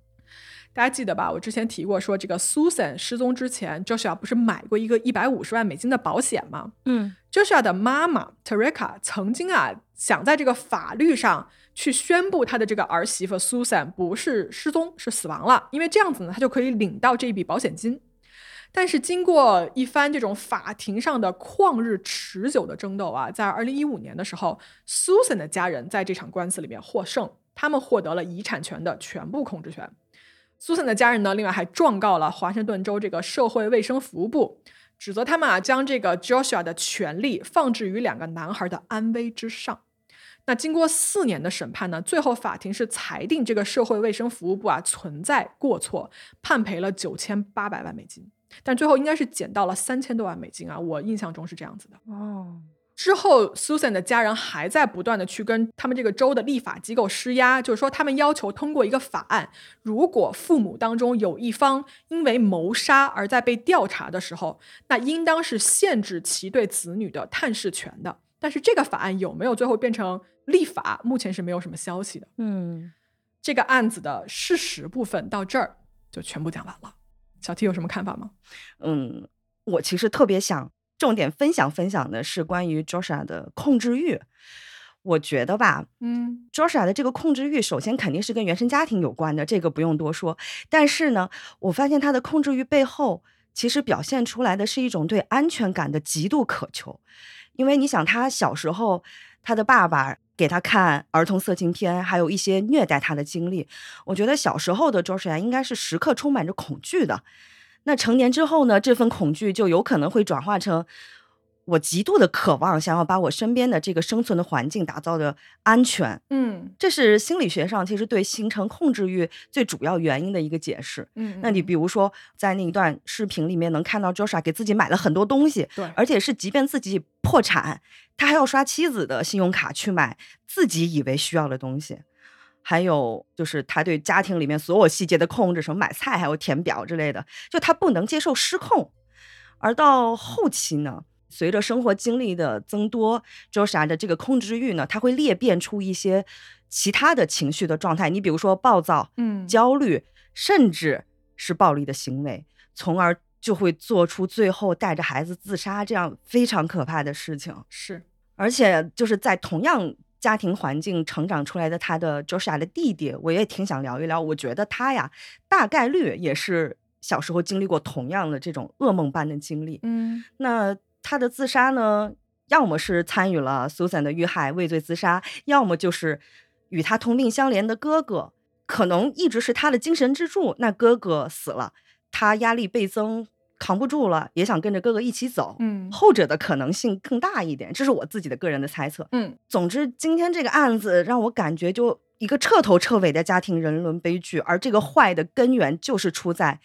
大家记得吧？我之前提过说，这个 Susan 失踪之前，Joshua 不是买过一个一百五十万美金的保险吗？嗯 Joshua 的妈妈 Teresa 曾经啊，想在这个法律上去宣布他的这个儿媳妇 Susan 不是失踪，是死亡了，因为这样子呢，他就可以领到这一笔保险金。但是经过一番这种法庭上的旷日持久的争斗啊，在二零一五年的时候，Susan 的家人在这场官司里面获胜，他们获得了遗产权的全部控制权。Susan 的家人呢，另外还状告了华盛顿州这个社会卫生服务部，指责他们啊将这个 Joshua 的权利放置于两个男孩的安危之上。那经过四年的审判呢，最后法庭是裁定这个社会卫生服务部啊存在过错，判赔了九千八百万美金。但最后应该是减到了三千多万美金啊，我印象中是这样子的。哦，之后，Susan 的家人还在不断的去跟他们这个州的立法机构施压，就是说他们要求通过一个法案，如果父母当中有一方因为谋杀而在被调查的时候，那应当是限制其对子女的探视权的。但是这个法案有没有最后变成立法，目前是没有什么消息的。嗯，这个案子的事实部分到这儿就全部讲完了。小 T 有什么看法吗？嗯，我其实特别想重点分享分享的是关于 Joshua 的控制欲。我觉得吧，嗯，Joshua 的这个控制欲，首先肯定是跟原生家庭有关的，这个不用多说。但是呢，我发现他的控制欲背后，其实表现出来的是一种对安全感的极度渴求。因为你想，他小时候，他的爸爸给他看儿童色情片，还有一些虐待他的经历。我觉得小时候的 Joshua 应该是时刻充满着恐惧的。那成年之后呢，这份恐惧就有可能会转化成我极度的渴望，想要把我身边的这个生存的环境打造的安全。嗯这是心理学上其实对形成控制欲最主要原因的一个解释。嗯，那你比如说，在那一段视频里面能看到 Joshua 给自己买了很多东西，对而且是即便自己破产，他还要刷妻子的信用卡去买自己以为需要的东西。还有就是他对家庭里面所有细节的控制，什么买菜还有填表之类的，就他不能接受失控。而到后期呢，随着生活经历的增多，Joshua 的这个控制欲呢，他会裂变出一些其他的情绪的状态。你比如说暴躁、嗯焦虑，甚至是暴力的行为，从而就会做出最后带着孩子自杀这样非常可怕的事情。是而且就是在同样家庭环境成长出来的他的 Joshua 的弟弟，我也挺想聊一聊。我觉得他呀，大概率也是小时候经历过同样的这种噩梦般的经历。嗯那他的自杀呢，要么是参与了 Susan 的遇害畏罪自杀，要么就是与他同病相怜的哥哥，可能一直是他的精神支柱。那哥哥死了，他压力倍增，扛不住了，也想跟着哥哥一起走。嗯后者的可能性更大一点，这是我自己的个人的猜测。嗯总之，今天这个案子让我感觉就一个彻头彻尾的家庭人伦悲剧，而这个坏的根源就是出在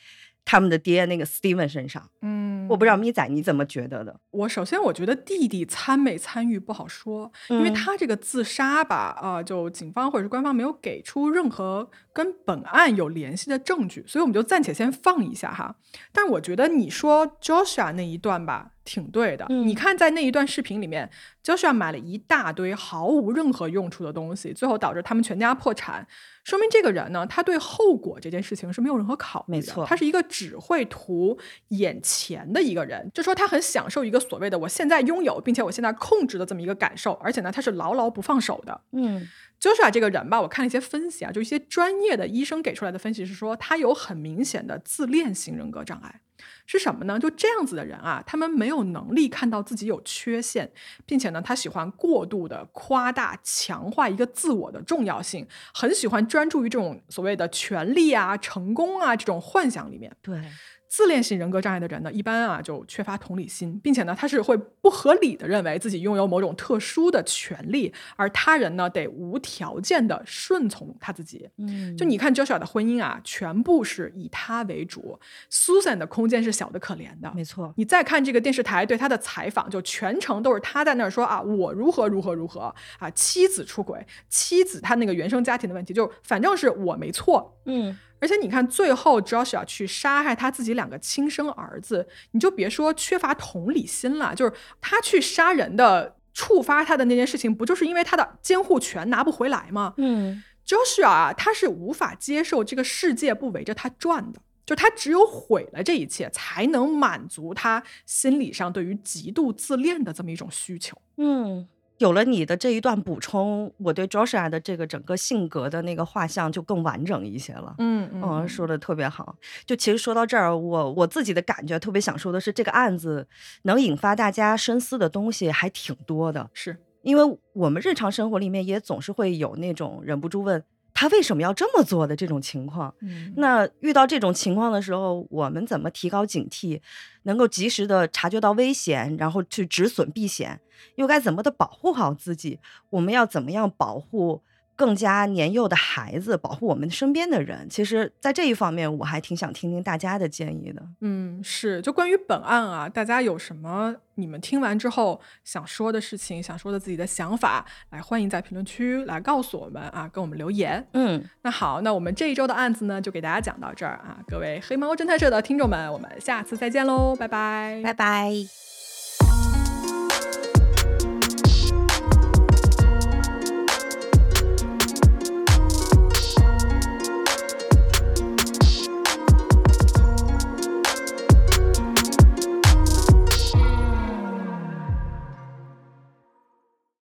他们的爹那个 Steven 身上。嗯，我不知道咪仔你怎么觉得的？我首先我觉得弟弟参没参与不好说，因为嗯他这个自杀吧，啊、就警方或者是官方没有给出任何跟本案有联系的证据，所以我们就暂且先放一下哈。但我觉得你说 Joshua 那一段吧，挺对的。嗯你看在那一段视频里面，Joshua 买了一大堆毫无任何用处的东西，最后导致他们全家破产，说明这个人呢，他对后果这件事情是没有任何考虑的。没错他是一个只会图眼前的一个人，就说他很享受一个所谓的我现在拥有，并且我现在控制的这么一个感受，而且呢，他是牢牢不放手的。嗯 Joshua 这个人吧，我看了一些分析啊，就一些专业的医生给出来的分析是说，他有很明显的自恋型人格障碍。是什么呢？就这样子的人啊，他们没有能力看到自己有缺陷，并且呢，他喜欢过度的夸大、强化一个自我的重要性，很喜欢专注于这种所谓的权利啊、成功啊这种幻想里面。对，自恋型人格障碍的人呢，一般啊就缺乏同理心，并且呢，他是会不合理的认为自己拥有某种特殊的权利，而他人呢得无条件的顺从他自己。嗯就你看 Joshua 的婚姻啊，全部是以他为主，Susan 的空间是小的可怜的。没错，你再看这个电视台对他的采访，就全程都是他在那儿说啊，我如何如何如何啊，妻子出轨，妻子他那个原生家庭的问题，就反正是我没错。嗯而且你看，最后 Joshua 去杀害他自己两个亲生儿子，你就别说缺乏同理心了，就是他去杀人的触发他的那件事情，不就是因为他的监护权拿不回来吗？嗯 Joshua 啊，他是无法接受这个世界不围着他转的，就他只有毁了这一切，才能满足他心理上对于极度自恋的这么一种需求。嗯。有了你的这一段补充，我对 Joshua 的这个整个性格的那个画像就更完整一些了。嗯嗯，说的特别好。就其实说到这儿，我我自己的感觉特别想说的是，这个案子能引发大家深思的东西还挺多的。是，因为我们日常生活里面也总是会有那种忍不住问他为什么要这么做的这种情况。嗯那遇到这种情况的时候，我们怎么提高警惕，能够及时的察觉到危险，然后去止损避险，又该怎么的保护好自己？我们要怎么样保护更加年幼的孩子，保护我们身边的人。其实，在这一方面，我还挺想听听大家的建议的。嗯，是。就关于本案啊，大家有什么你们听完之后想说的事情，想说的自己的想法，来欢迎在评论区来告诉我们啊，跟我们留言。嗯，那好，那我们这一周的案子呢，就给大家讲到这儿啊，各位黑猫侦探社的听众们，我们下次再见喽，拜拜，拜拜。